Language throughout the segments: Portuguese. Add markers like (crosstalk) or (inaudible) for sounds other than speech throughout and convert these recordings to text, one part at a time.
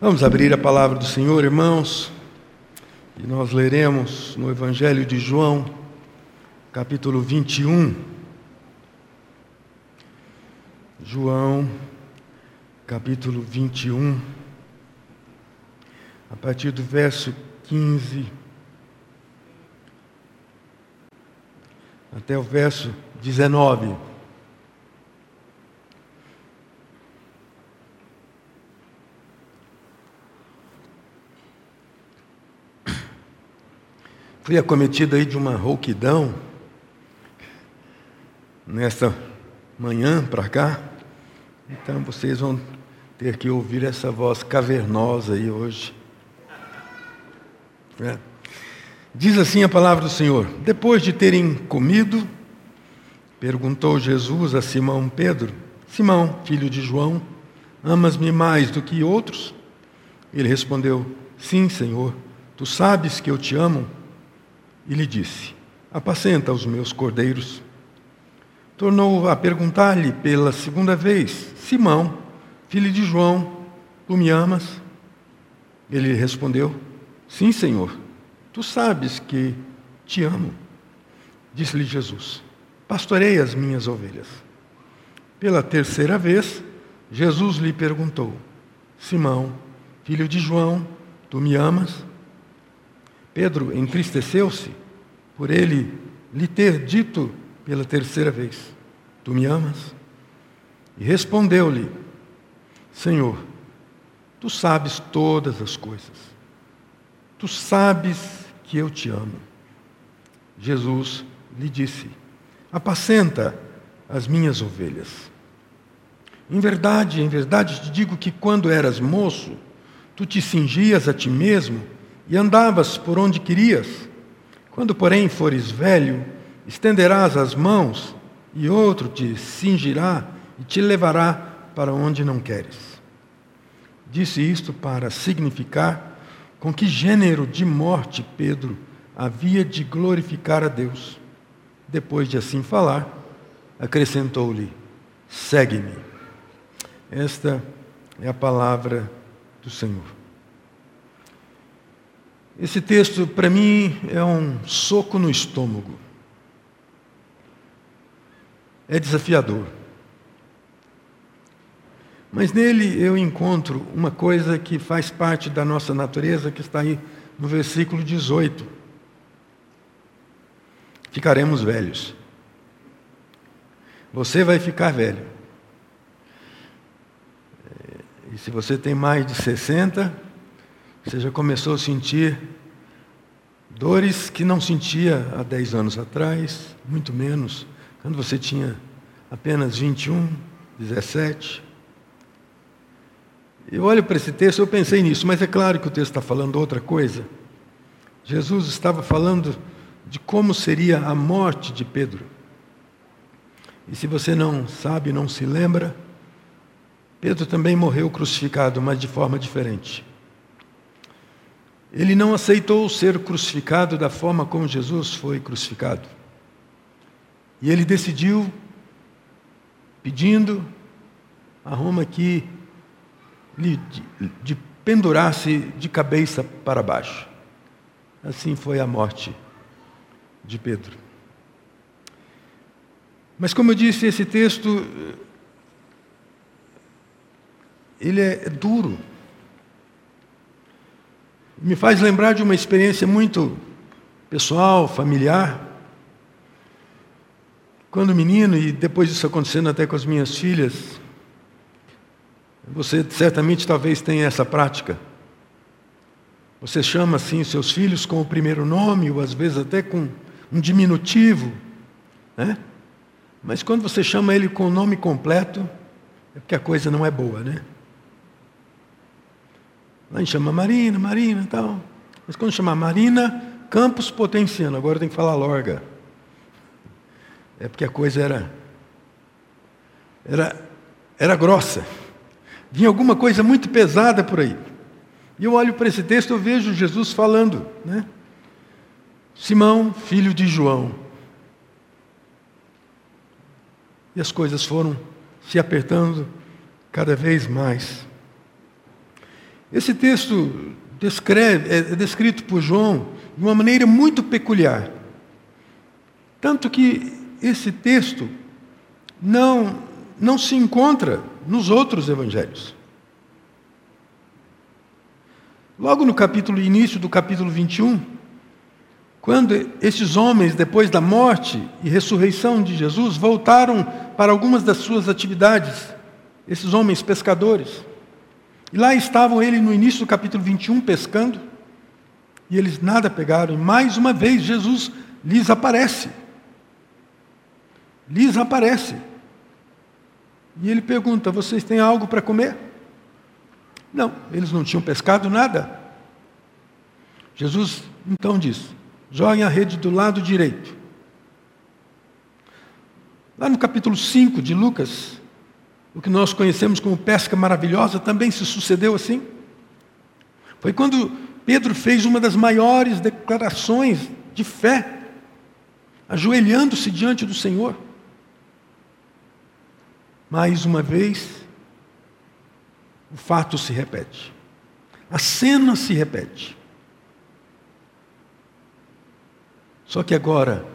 Vamos abrir a palavra do Senhor, irmãos, e nós leremos no Evangelho de João, capítulo 21. João, capítulo 21, a partir do verso 15 até o verso 19. Fui acometido aí de uma rouquidão nessa manhã para cá. Então vocês vão ter que ouvir essa voz cavernosa aí hoje. É. Diz assim a palavra do Senhor: Depois de terem comido, perguntou Jesus a Simão Pedro: Simão, filho de João, amas-me mais do que outros? Ele respondeu: Sim, Senhor, tu sabes que eu te amo e lhe disse: Apacenta os meus cordeiros. Tornou a perguntar-lhe pela segunda vez: Simão, filho de João, tu me amas? Ele respondeu: Sim, Senhor, tu sabes que te amo. Disse-lhe Jesus: Pastorei as minhas ovelhas. Pela terceira vez, Jesus lhe perguntou: Simão, filho de João, tu me amas? Pedro entristeceu-se por ele lhe ter dito pela terceira vez: Tu me amas? E respondeu-lhe: Senhor, tu sabes todas as coisas. Tu sabes que eu te amo. Jesus lhe disse: Apacenta as minhas ovelhas. Em verdade, em verdade te digo que quando eras moço, tu te cingias a ti mesmo e andavas por onde querias. Quando, porém, fores velho, estenderás as mãos e outro te cingirá e te levará para onde não queres. Disse isto para significar com que gênero de morte Pedro havia de glorificar a Deus. Depois de assim falar, acrescentou-lhe: Segue-me. Esta é a palavra do Senhor. Esse texto, para mim, é um soco no estômago. É desafiador. Mas nele eu encontro uma coisa que faz parte da nossa natureza, que está aí no versículo 18. Ficaremos velhos. Você vai ficar velho. E se você tem mais de 60, você já começou a sentir dores que não sentia há 10 anos atrás, muito menos quando você tinha apenas 21, 17. Eu olho para esse texto, eu pensei nisso, mas é claro que o texto está falando outra coisa. Jesus estava falando de como seria a morte de Pedro. E se você não sabe, não se lembra, Pedro também morreu crucificado, mas de forma diferente. Ele não aceitou ser crucificado da forma como Jesus foi crucificado. E ele decidiu, pedindo a Roma que lhe de, pendurasse de cabeça para baixo. Assim foi a morte de Pedro. Mas como eu disse, esse texto ele é duro me faz lembrar de uma experiência muito pessoal, familiar. Quando menino, e depois disso acontecendo até com as minhas filhas, você certamente talvez tenha essa prática. Você chama assim seus filhos com o primeiro nome, ou às vezes até com um diminutivo, né? Mas quando você chama ele com o nome completo, é porque a coisa não é boa, né? A gente chama Marina, Marina e tal. Mas quando chama Marina, Campos Potenciano, agora tem que falar Lorga. É porque a coisa era, era, era grossa. Vinha alguma coisa muito pesada por aí. E eu olho para esse texto eu vejo Jesus falando, né? Simão, filho de João. E as coisas foram se apertando cada vez mais. Esse texto descreve, é descrito por João de uma maneira muito peculiar. Tanto que esse texto não, não se encontra nos outros evangelhos. Logo no capítulo início do capítulo 21, quando esses homens, depois da morte e ressurreição de Jesus, voltaram para algumas das suas atividades, esses homens pescadores, e lá estavam ele no início do capítulo 21 pescando, e eles nada pegaram, e mais uma vez Jesus lhes aparece. Lhes aparece. E ele pergunta: Vocês têm algo para comer? Não, eles não tinham pescado nada. Jesus então diz: Joguem a rede do lado direito. Lá no capítulo 5 de Lucas, o que nós conhecemos como pesca maravilhosa, também se sucedeu assim. Foi quando Pedro fez uma das maiores declarações de fé, ajoelhando-se diante do Senhor. Mais uma vez, o fato se repete. A cena se repete. Só que agora,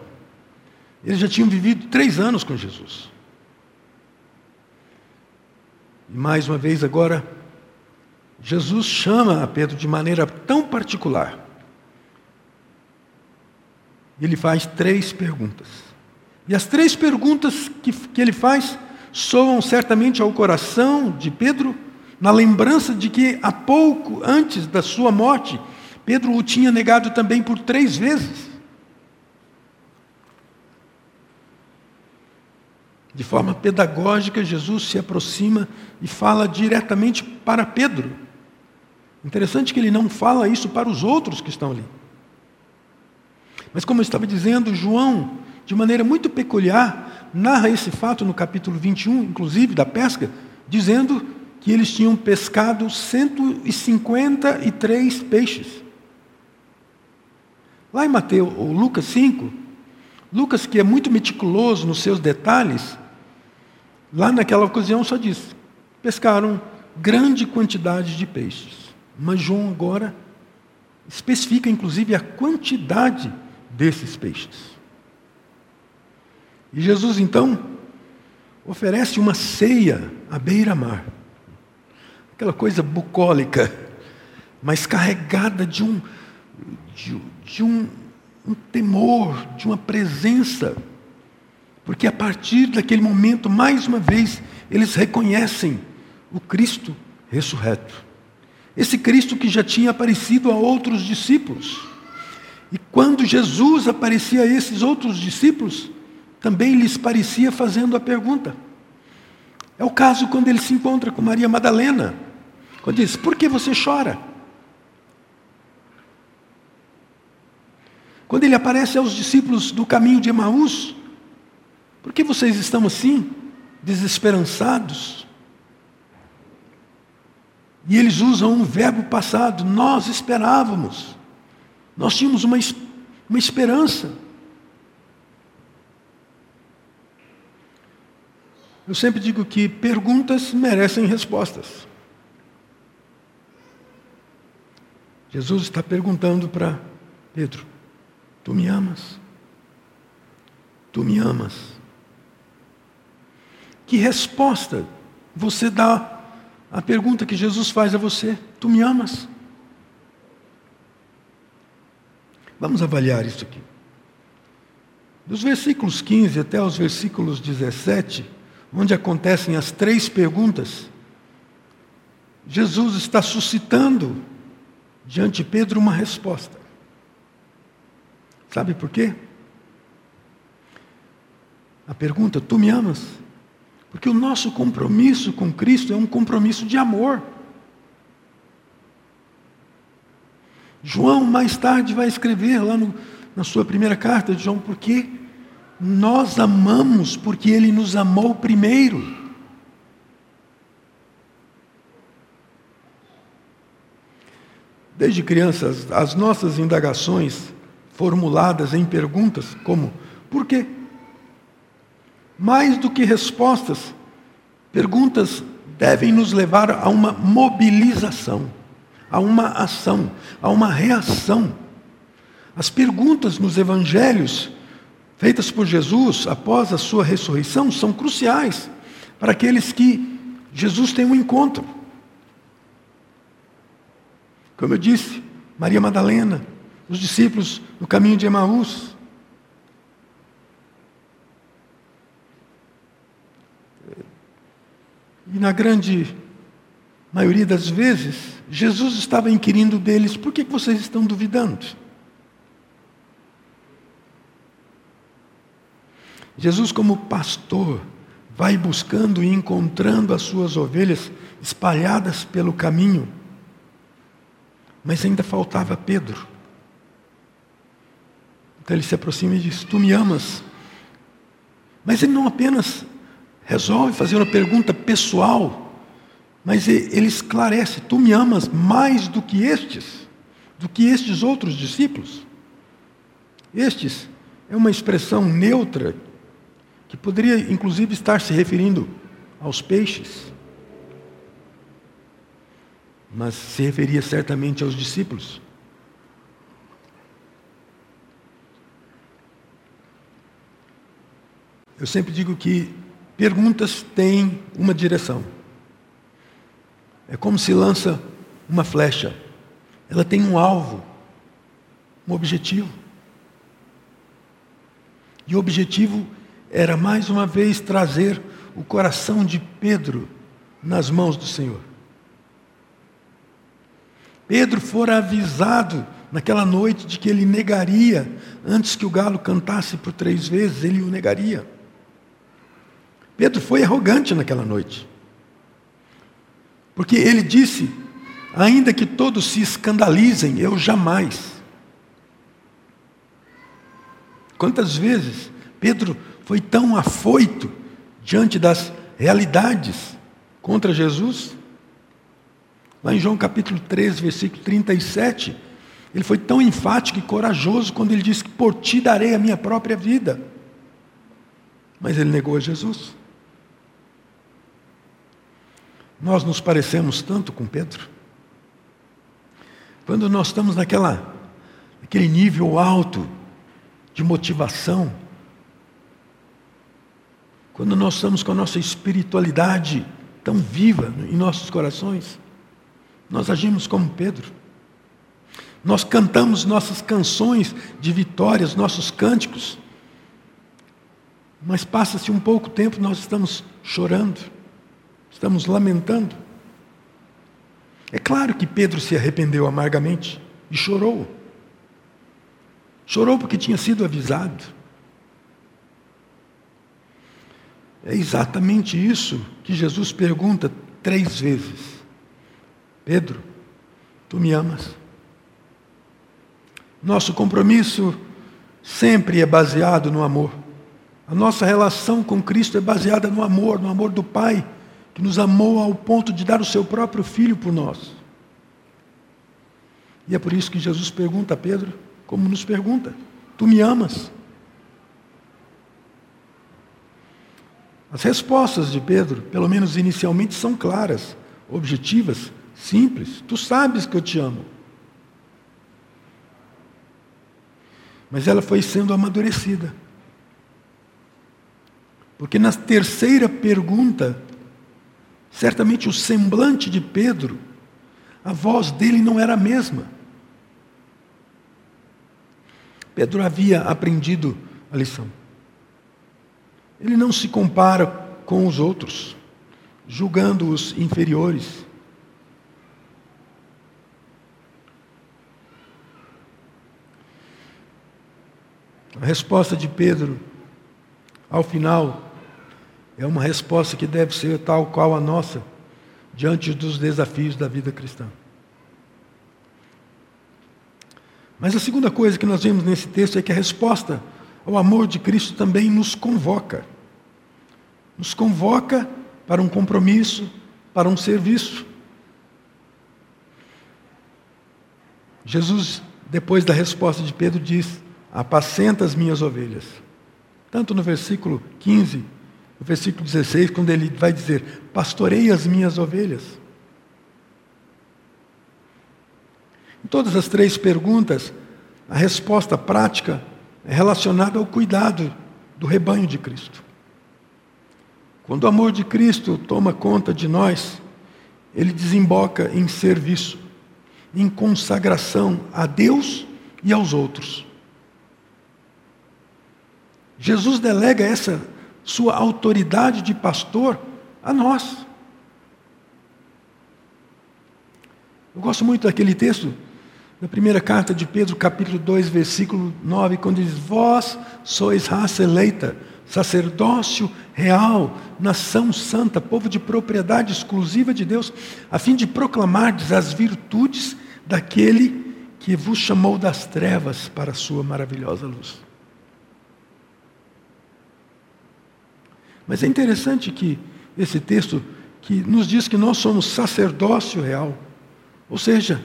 eles já tinham vivido três anos com Jesus. E mais uma vez agora, Jesus chama a Pedro de maneira tão particular. Ele faz três perguntas. E as três perguntas que, que ele faz soam certamente ao coração de Pedro, na lembrança de que há pouco antes da sua morte, Pedro o tinha negado também por três vezes. De forma pedagógica, Jesus se aproxima e fala diretamente para Pedro. Interessante que ele não fala isso para os outros que estão ali. Mas, como eu estava dizendo, João, de maneira muito peculiar, narra esse fato no capítulo 21, inclusive da pesca, dizendo que eles tinham pescado 153 peixes. Lá em Mateus, ou Lucas 5, Lucas, que é muito meticuloso nos seus detalhes, lá naquela ocasião só diz: pescaram grande quantidade de peixes. Mas João agora especifica, inclusive, a quantidade desses peixes. E Jesus, então, oferece uma ceia à beira-mar. Aquela coisa bucólica, mas carregada de um, de, de um um temor, de uma presença, porque a partir daquele momento, mais uma vez, eles reconhecem o Cristo ressurreto. Esse Cristo que já tinha aparecido a outros discípulos. E quando Jesus aparecia a esses outros discípulos, também lhes parecia fazendo a pergunta. É o caso quando ele se encontra com Maria Madalena, quando diz: Por que você chora? Quando ele aparece aos discípulos do caminho de Emaús, por que vocês estão assim, desesperançados? E eles usam um verbo passado, nós esperávamos, nós tínhamos uma, uma esperança. Eu sempre digo que perguntas merecem respostas. Jesus está perguntando para Pedro: Tu me amas? Tu me amas? Que resposta você dá à pergunta que Jesus faz a você? Tu me amas? Vamos avaliar isso aqui. Dos versículos 15 até os versículos 17, onde acontecem as três perguntas, Jesus está suscitando diante de Pedro uma resposta. Sabe por quê? A pergunta: Tu me amas? Porque o nosso compromisso com Cristo é um compromisso de amor. João, mais tarde, vai escrever lá no, na sua primeira carta de João, porque nós amamos porque ele nos amou primeiro. Desde crianças, as nossas indagações formuladas em perguntas como: por quê? Mais do que respostas, perguntas devem nos levar a uma mobilização. há uma ação, há uma reação. As perguntas nos evangelhos feitas por Jesus após a sua ressurreição são cruciais para aqueles que Jesus tem um encontro. Como eu disse, Maria Madalena, os discípulos no caminho de Emaús. E na grande maioria das vezes, Jesus estava inquirindo deles: por que vocês estão duvidando? Jesus, como pastor, vai buscando e encontrando as suas ovelhas espalhadas pelo caminho. Mas ainda faltava Pedro. Então ele se aproxima e diz: Tu me amas. Mas ele não apenas resolve fazer uma pergunta pessoal, mas ele esclarece: Tu me amas mais do que estes, do que estes outros discípulos. Estes é uma expressão neutra que poderia inclusive estar se referindo aos peixes, mas se referia certamente aos discípulos. Eu sempre digo que perguntas têm uma direção. É como se lança uma flecha. Ela tem um alvo, um objetivo. E o objetivo era mais uma vez trazer o coração de Pedro nas mãos do Senhor. Pedro fora avisado naquela noite de que ele negaria, antes que o galo cantasse por três vezes, ele o negaria. Pedro foi arrogante naquela noite. Porque ele disse: ainda que todos se escandalizem, eu jamais. Quantas vezes Pedro foi tão afoito diante das realidades contra Jesus. Lá em João capítulo 3, versículo 37, ele foi tão enfático e corajoso quando ele disse que por ti darei a minha própria vida. Mas ele negou a Jesus. Nós nos parecemos tanto com Pedro. Quando nós estamos naquela, naquele nível alto de motivação, quando nós estamos com a nossa espiritualidade tão viva em nossos corações, nós agimos como Pedro. Nós cantamos nossas canções de vitórias, nossos cânticos, mas passa-se um pouco tempo, nós estamos chorando, estamos lamentando. É claro que Pedro se arrependeu amargamente e chorou. Chorou porque tinha sido avisado. É exatamente isso que Jesus pergunta três vezes: Pedro, tu me amas? Nosso compromisso sempre é baseado no amor. A nossa relação com Cristo é baseada no amor, no amor do Pai, que nos amou ao ponto de dar o seu próprio filho por nós. E é por isso que Jesus pergunta a Pedro, como nos pergunta: Tu me amas? As respostas de Pedro, pelo menos inicialmente, são claras, objetivas, simples. Tu sabes que eu te amo. Mas ela foi sendo amadurecida. Porque na terceira pergunta, certamente o semblante de Pedro, a voz dele não era a mesma. Pedro havia aprendido a lição. Ele não se compara com os outros, julgando-os inferiores. A resposta de Pedro, ao final, é uma resposta que deve ser tal qual a nossa, diante dos desafios da vida cristã. Mas a segunda coisa que nós vemos nesse texto é que a resposta o amor de Cristo também nos convoca. Nos convoca para um compromisso, para um serviço. Jesus, depois da resposta de Pedro, diz: Apacenta as minhas ovelhas. Tanto no versículo 15, no versículo 16, quando ele vai dizer: Pastorei as minhas ovelhas. Em todas as três perguntas, a resposta prática é relacionada ao cuidado do rebanho de Cristo. Quando o amor de Cristo toma conta de nós, ele desemboca em serviço, em consagração a Deus e aos outros. Jesus delega essa sua autoridade de pastor a nós. Eu gosto muito daquele texto da primeira carta de Pedro, capítulo 2, versículo 9, quando diz: Vós sois raça eleita, sacerdócio real, nação santa, povo de propriedade exclusiva de Deus, a fim de proclamardes as virtudes daquele que vos chamou das trevas para a sua maravilhosa luz. Mas é interessante que esse texto que nos diz que nós somos sacerdócio real, ou seja,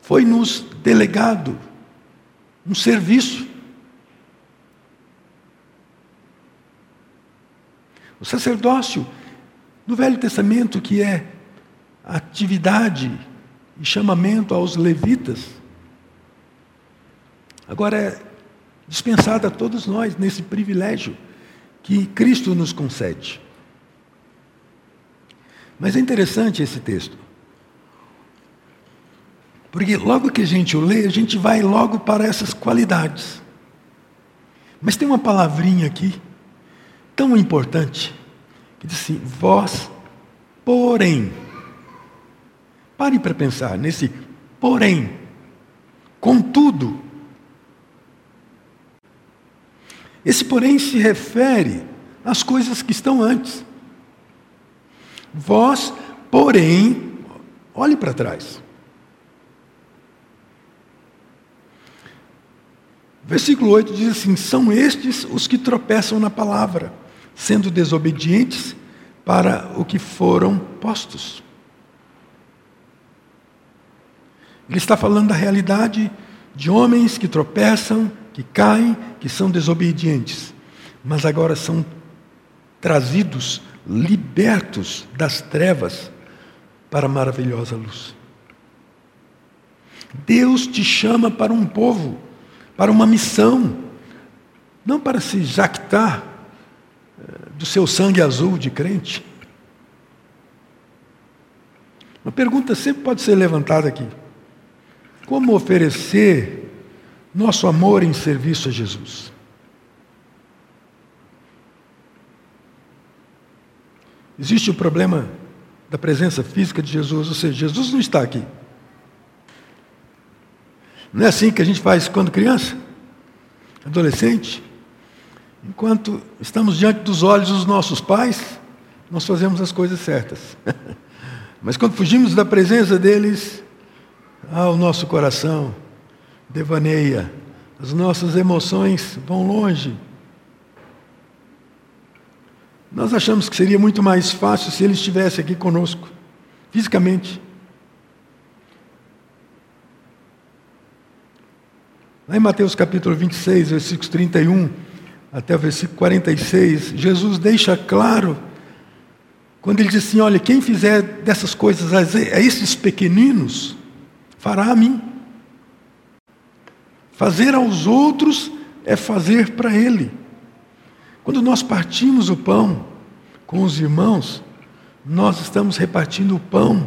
foi nos delegado um serviço. O sacerdócio no Velho Testamento, que é atividade e chamamento aos levitas, agora é dispensado a todos nós nesse privilégio que Cristo nos concede. Mas é interessante esse texto. Porque logo que a gente o lê, a gente vai logo para essas qualidades. Mas tem uma palavrinha aqui, tão importante, que diz assim: vós, porém. Pare para pensar nesse porém. Contudo. Esse porém se refere às coisas que estão antes. Vós, porém, olhe para trás. Versículo 8 diz assim: São estes os que tropeçam na palavra, sendo desobedientes para o que foram postos. Ele está falando da realidade de homens que tropeçam, que caem, que são desobedientes, mas agora são trazidos, libertos das trevas para a maravilhosa luz. Deus te chama para um povo para uma missão, não para se jactar eh, do seu sangue azul de crente. Uma pergunta sempre pode ser levantada aqui: como oferecer nosso amor em serviço a Jesus? Existe o problema da presença física de Jesus, ou seja, Jesus não está aqui. Não é assim que a gente faz quando criança, adolescente? Enquanto estamos diante dos olhos dos nossos pais, nós fazemos as coisas certas. (laughs) Mas quando fugimos da presença deles, ah, o nosso coração devaneia, as nossas emoções vão longe. Nós achamos que seria muito mais fácil se ele estivesse aqui conosco, fisicamente. Lá em Mateus capítulo 26, versículos 31 até o versículo 46, Jesus deixa claro, quando ele diz assim: Olha, quem fizer dessas coisas a esses pequeninos, fará a mim. Fazer aos outros é fazer para ele. Quando nós partimos o pão com os irmãos, nós estamos repartindo o pão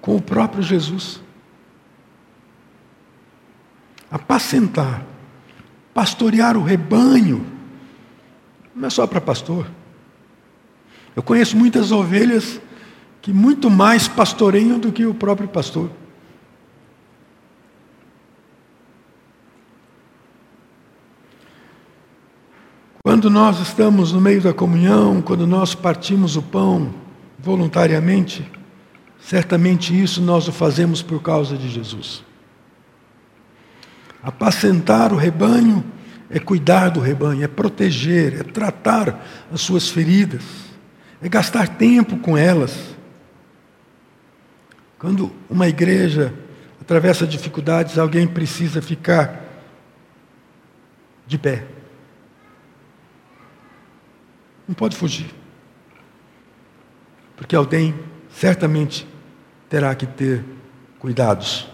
com o próprio Jesus apacentar, pastorear o rebanho, não é só para pastor. Eu conheço muitas ovelhas que muito mais pastoreiam do que o próprio pastor. Quando nós estamos no meio da comunhão, quando nós partimos o pão voluntariamente, certamente isso nós o fazemos por causa de Jesus. Apacentar o rebanho é cuidar do rebanho, é proteger, é tratar as suas feridas, é gastar tempo com elas. Quando uma igreja atravessa dificuldades, alguém precisa ficar de pé. Não pode fugir. Porque alguém certamente terá que ter cuidados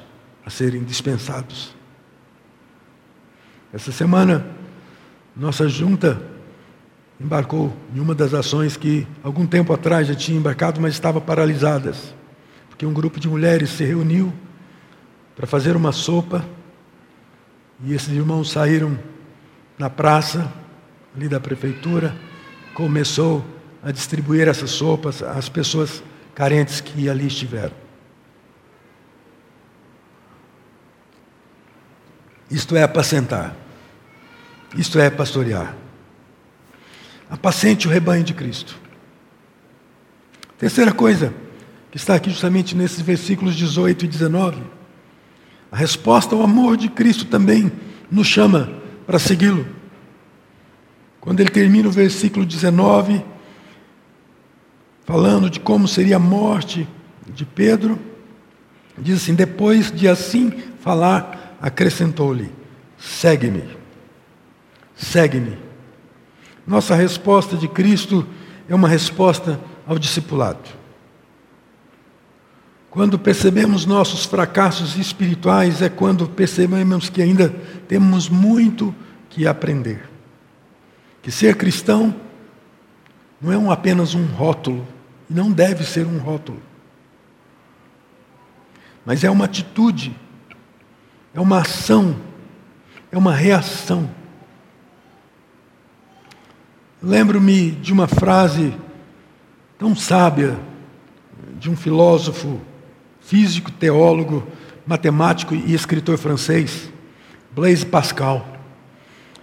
a serem dispensados. Essa semana, nossa junta embarcou em uma das ações que algum tempo atrás já tinha embarcado, mas estava paralisadas, porque um grupo de mulheres se reuniu para fazer uma sopa e esses irmãos saíram na praça ali da prefeitura, começou a distribuir essas sopas às pessoas carentes que ali estiveram. Isto é apacentar. Isto é pastorear. Apacente o rebanho de Cristo. Terceira coisa, que está aqui justamente nesses versículos 18 e 19. A resposta ao amor de Cristo também nos chama para segui-lo. Quando ele termina o versículo 19, falando de como seria a morte de Pedro, diz assim: depois de assim falar, acrescentou-lhe: segue-me, segue-me. Nossa resposta de Cristo é uma resposta ao discipulado. Quando percebemos nossos fracassos espirituais, é quando percebemos que ainda temos muito que aprender. Que ser cristão não é um, apenas um rótulo, não deve ser um rótulo, mas é uma atitude, é uma ação, é uma reação. Lembro-me de uma frase tão sábia de um filósofo, físico, teólogo, matemático e escritor francês, Blaise Pascal,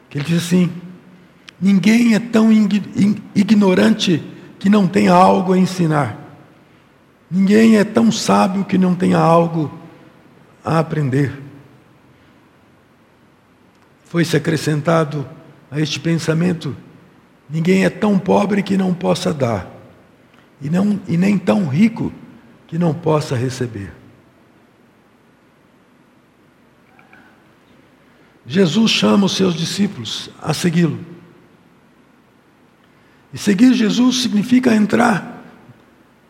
que ele diz assim: ninguém é tão ignorante que não tenha algo a ensinar. Ninguém é tão sábio que não tenha algo a aprender. Foi-se acrescentado a este pensamento Ninguém é tão pobre que não possa dar, e, não, e nem tão rico que não possa receber. Jesus chama os seus discípulos a segui-lo. E seguir Jesus significa entrar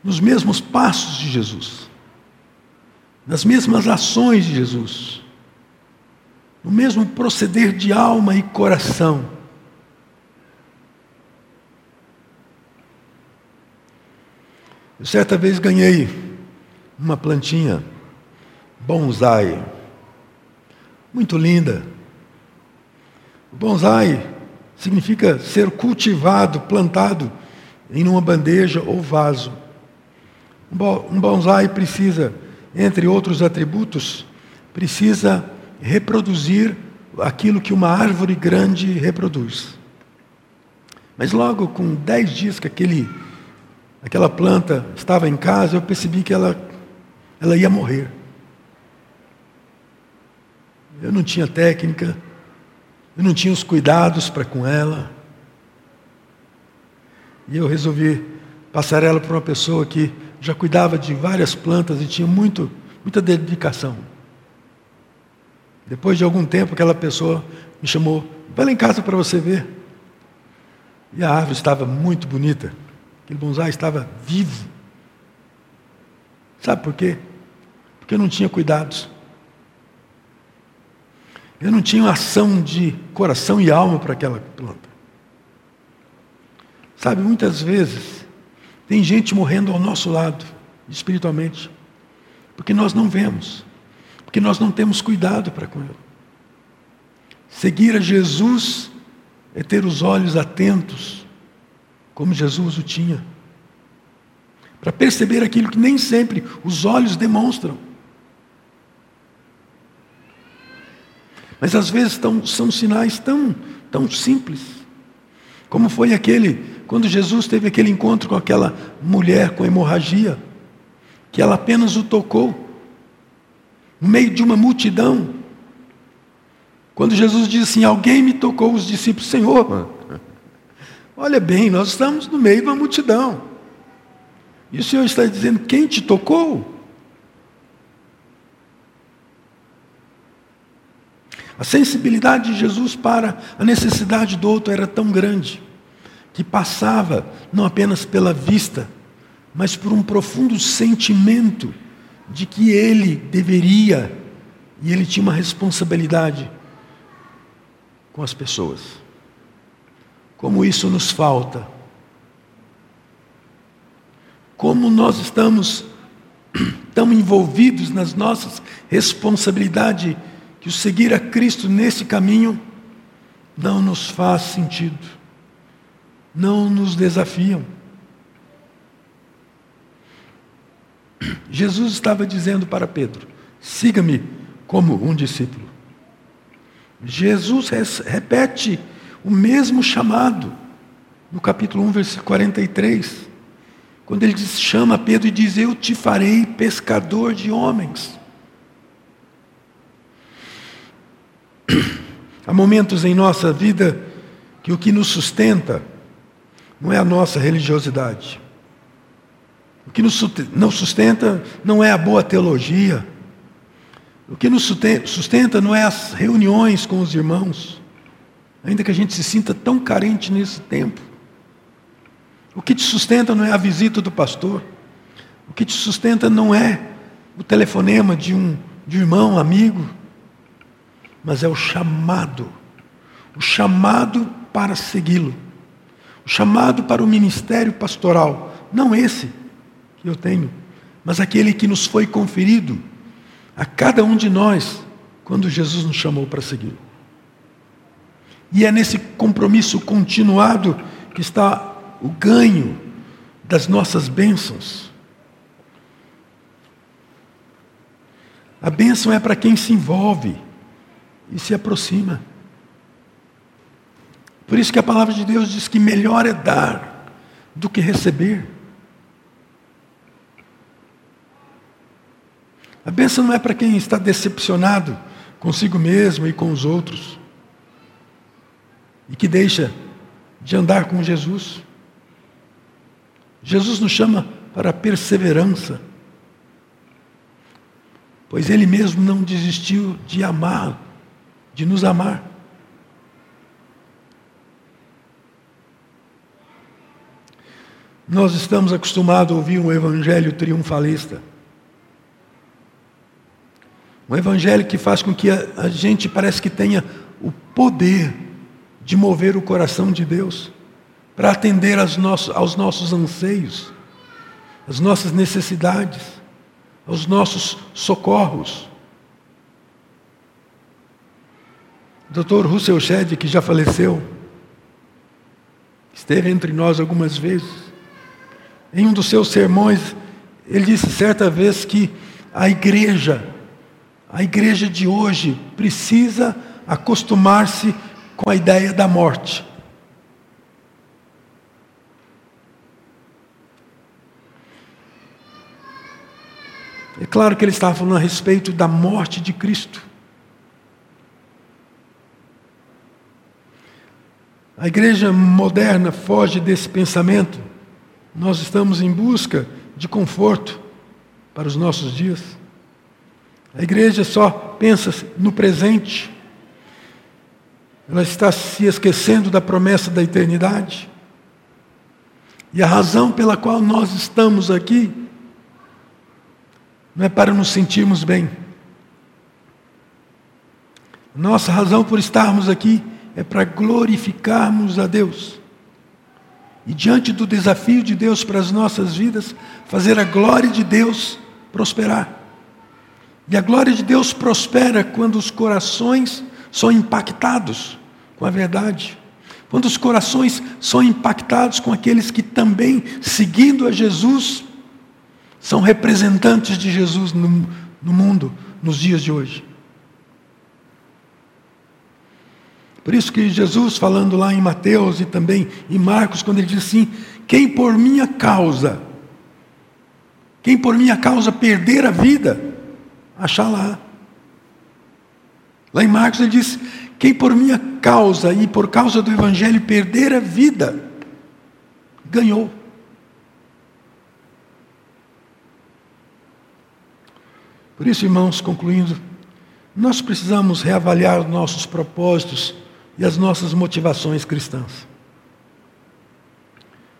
nos mesmos passos de Jesus, nas mesmas ações de Jesus, no mesmo proceder de alma e coração Eu certa vez ganhei uma plantinha bonsai, muito linda. O bonsai significa ser cultivado, plantado em uma bandeja ou vaso. Um bonsai precisa, entre outros atributos, precisa reproduzir aquilo que uma árvore grande reproduz. Mas logo com dez dias que aquele aquela planta estava em casa, eu percebi que ela, ela ia morrer. Eu não tinha técnica, eu não tinha os cuidados para com ela. E eu resolvi passar ela para uma pessoa que já cuidava de várias plantas e tinha muito, muita dedicação. Depois de algum tempo, aquela pessoa me chamou, vai lá em casa para você ver. E a árvore estava muito bonita. Aquele bonsai estava vivo. Sabe por quê? Porque eu não tinha cuidados. Eu não tinha ação de coração e alma para aquela planta. Sabe, muitas vezes tem gente morrendo ao nosso lado, espiritualmente, porque nós não vemos, porque nós não temos cuidado para com ele. Seguir a Jesus é ter os olhos atentos como Jesus o tinha, para perceber aquilo que nem sempre os olhos demonstram. Mas às vezes tão, são sinais tão, tão simples, como foi aquele, quando Jesus teve aquele encontro com aquela mulher com hemorragia, que ela apenas o tocou, no meio de uma multidão. Quando Jesus disse assim: Alguém me tocou, os discípulos, Senhor, Olha bem, nós estamos no meio de uma multidão. E o Senhor está dizendo: quem te tocou? A sensibilidade de Jesus para a necessidade do outro era tão grande, que passava não apenas pela vista, mas por um profundo sentimento de que ele deveria E ele tinha uma responsabilidade com as pessoas. Como isso nos falta. Como nós estamos (clears throat) tão envolvidos nas nossas responsabilidades que o seguir a Cristo nesse caminho não nos faz sentido, não nos desafiam. Jesus estava dizendo para Pedro: siga-me como um discípulo. Jesus repete o mesmo chamado no capítulo 1, versículo 43, quando ele chama Pedro e diz: Eu te farei pescador de homens. Há momentos em nossa vida que o que nos sustenta não é a nossa religiosidade. O que nos sustenta não é a boa teologia. O que nos sustenta não é as reuniões com os irmãos, ainda que a gente se sinta tão carente nesse tempo. O que te sustenta não é a visita do pastor. O que te sustenta não é o telefonema de um, de um irmão, amigo mas é o chamado. O chamado para segui-lo. O chamado para o ministério pastoral. Não esse que eu tenho, mas aquele que nos foi conferido a cada um de nós quando Jesus nos chamou para segui-lo. E é nesse compromisso continuado que está o ganho das nossas bênçãos. A bênção é para quem se envolve e se aproxima. Por isso que a palavra de Deus diz que melhor é dar do que receber. A bênção não é para quem está decepcionado consigo mesmo e com os outros, e que deixa de andar com Jesus. Jesus nos chama para a perseverança, pois Ele mesmo não desistiu de amar de nos amar. Nós estamos acostumados a ouvir um evangelho triunfalista. Um evangelho que faz com que a, a gente parece que tenha o poder de mover o coração de Deus para atender nossos, aos nossos anseios, às nossas necessidades, aos nossos socorros. Dr. Russell Shedd, que já faleceu, esteve entre nós algumas vezes. Em um dos seus sermões, ele disse certa vez que a igreja, a igreja de hoje, precisa acostumar-se com a ideia da morte. É claro que ele estava falando a respeito da morte de Cristo. A igreja moderna foge desse pensamento. Nós estamos em busca de conforto para os nossos dias. A igreja só pensa no presente. Ela está se esquecendo da promessa da eternidade. E a razão pela qual nós estamos aqui não é para nos sentirmos bem. Nossa razão por estarmos aqui é para glorificarmos a Deus. E diante do desafio de Deus para as nossas vidas, fazer a glória de Deus prosperar. E a glória de Deus prospera quando os corações são impactados com a verdade. Quando os corações são impactados com aqueles que também, seguindo a Jesus, são representantes de Jesus no, no mundo, nos dias de hoje. Por isso que Jesus, falando lá em Mateus e também em Marcos, quando ele diz assim: quem por minha causa, quem por minha causa perder a vida, achar lá. Lá em Marcos ele diz: quem por minha causa e por causa do Evangelho perder a vida, ganhou. Por isso, irmãos, concluindo, nós precisamos reavaliar nossos propósitos e as nossas motivações cristãs.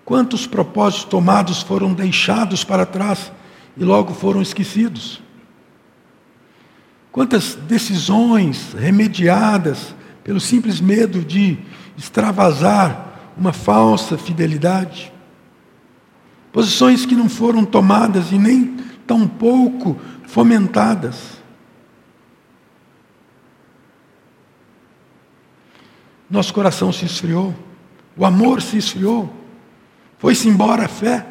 Quantos propósitos tomados foram deixados para trás e logo foram esquecidos? Quantas decisões remediadas pelo simples medo de extravasar uma falsa fidelidade. Posições que não foram tomadas e nem tampouco fomentadas. Nosso coração se esfriou, o amor se esfriou, foi-se embora a fé.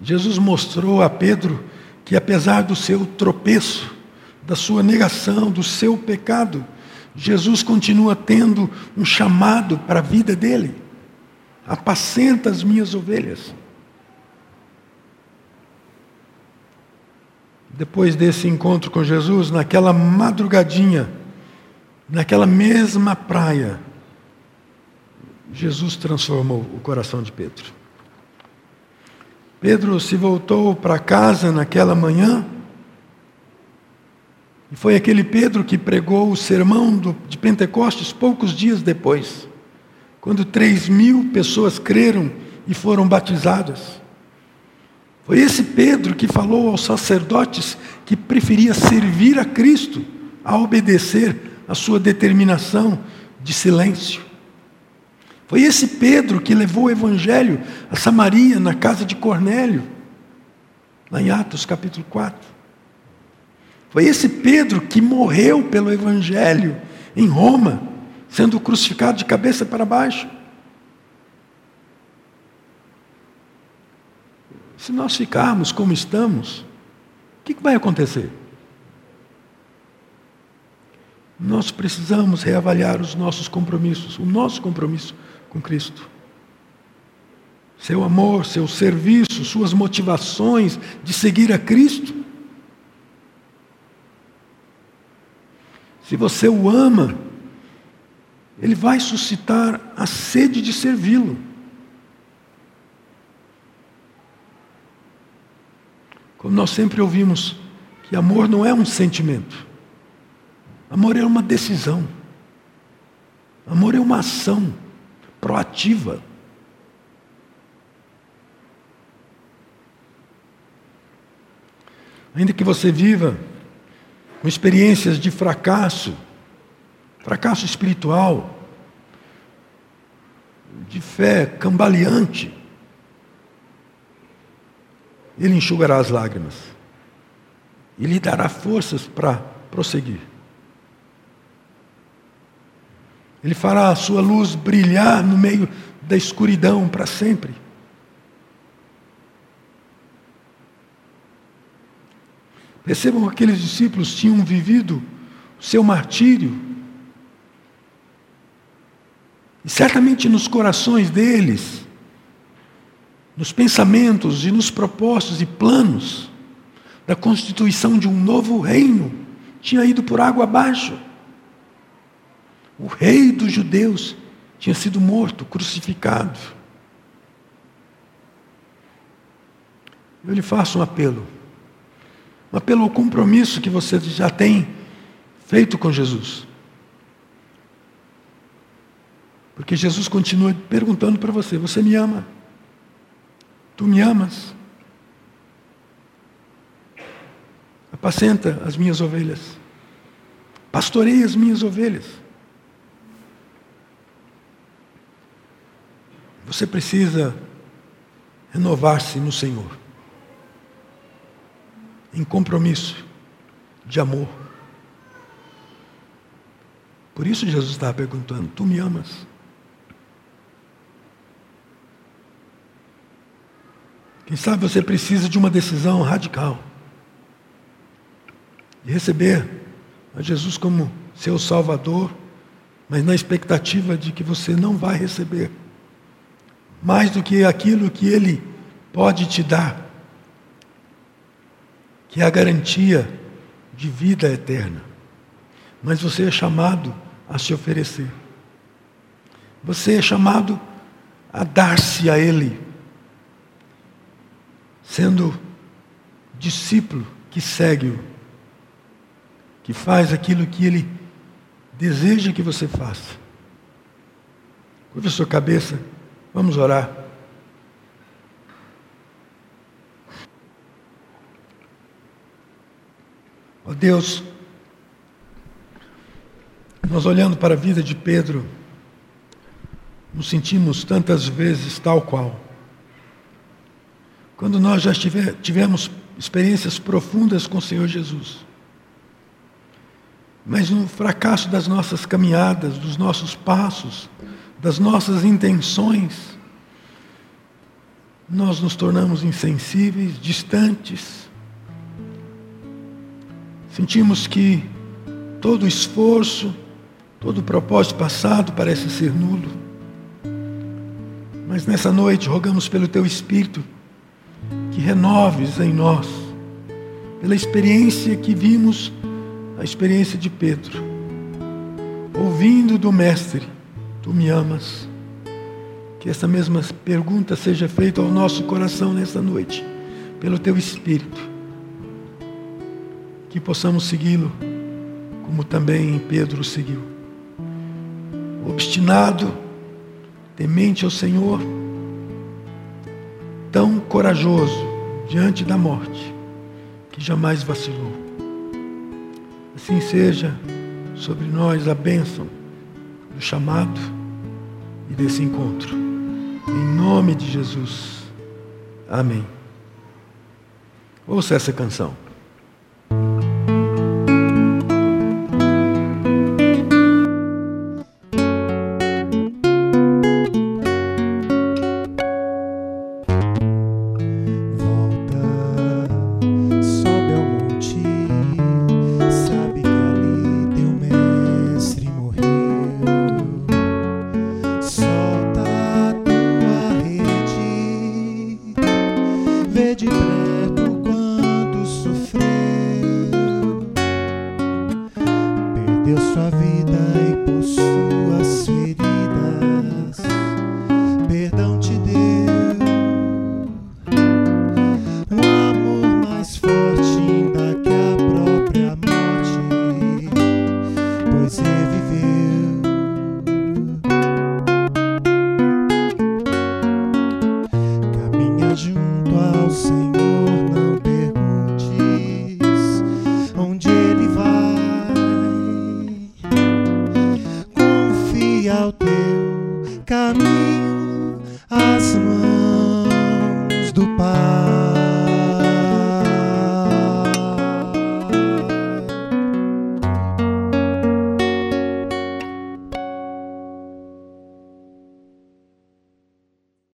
Jesus mostrou a Pedro que, apesar do seu tropeço, da sua negação, do seu pecado, Jesus continua tendo um chamado para a vida dele. Apacenta as minhas ovelhas. Depois desse encontro com Jesus, naquela madrugadinha, naquela mesma praia, Jesus transformou o coração de Pedro. Pedro se voltou para casa naquela manhã, e foi aquele Pedro que pregou o sermão do, de Pentecostes poucos dias depois, quando três mil pessoas creram e foram batizadas. Foi esse Pedro que falou aos sacerdotes que preferia servir a Cristo a obedecer a sua determinação de silêncio. Foi esse Pedro que levou o evangelho a Samaria, na casa de Cornélio, lá em Atos capítulo 4. Foi esse Pedro que morreu pelo Evangelho em Roma, sendo crucificado de cabeça para baixo. Se nós ficarmos como estamos, o que vai acontecer? Nós precisamos reavaliar os nossos compromissos, o nosso compromisso com Cristo. Seu amor, seu serviço, suas motivações de seguir a Cristo. Se você o ama, ele vai suscitar a sede de servi-lo. Como nós sempre ouvimos, que amor não é um sentimento. Amor é uma decisão. Amor é uma ação proativa. Ainda que você viva com experiências de fracasso, fracasso espiritual, de fé cambaleante, Ele enxugará as lágrimas e lhe dará forças para prosseguir. Ele fará a sua luz brilhar no meio da escuridão para sempre. Percebam que aqueles discípulos tinham vivido o seu martírio. E certamente nos corações deles, nos pensamentos e nos propósitos e planos da constituição de um novo reino, tinha ido por água abaixo. O rei dos judeus tinha sido morto, crucificado. Eu lhe faço um apelo mas pelo compromisso que você já tem feito com Jesus. Porque Jesus continua perguntando para você: Você me ama? Tu me amas? Apacenta as minhas ovelhas. Pastoreia as minhas ovelhas. Você precisa renovar-se no Senhor em compromisso de amor. Por isso Jesus estava perguntando: Tu me amas? Quem sabe você precisa de uma decisão radical de receber a Jesus como seu Salvador, mas na expectativa de que você não vai receber mais do que aquilo que Ele pode te dar que é a garantia de vida eterna. Mas você é chamado a se oferecer. Você é chamado a dar-se a Ele, sendo discípulo que segue-o, que faz aquilo que Ele deseja que você faça. Curva sua cabeça, vamos orar. Ó Deus, nós olhando para a vida de Pedro, nos sentimos tantas vezes tal qual. Quando nós já tiver, tivemos experiências profundas com o Senhor Jesus, mas no fracasso das nossas caminhadas, dos nossos passos, das nossas intenções, nós nos tornamos insensíveis, distantes. Sentimos que todo esforço, todo propósito passado parece ser nulo. Mas nessa noite rogamos pelo Teu Espírito que renoves em nós, pela experiência que vimos, a experiência de Pedro, ouvindo do Mestre, Tu me amas que essa mesma pergunta seja feita ao nosso coração nesta noite, pelo Teu Espírito. Que possamos segui-lo, como também Pedro seguiu. Obstinado, temente ao Senhor, tão corajoso diante da morte, que jamais vacilou. Assim seja sobre nós a bênção do chamado e desse encontro. Em nome de Jesus. Amém. Ouça essa canção.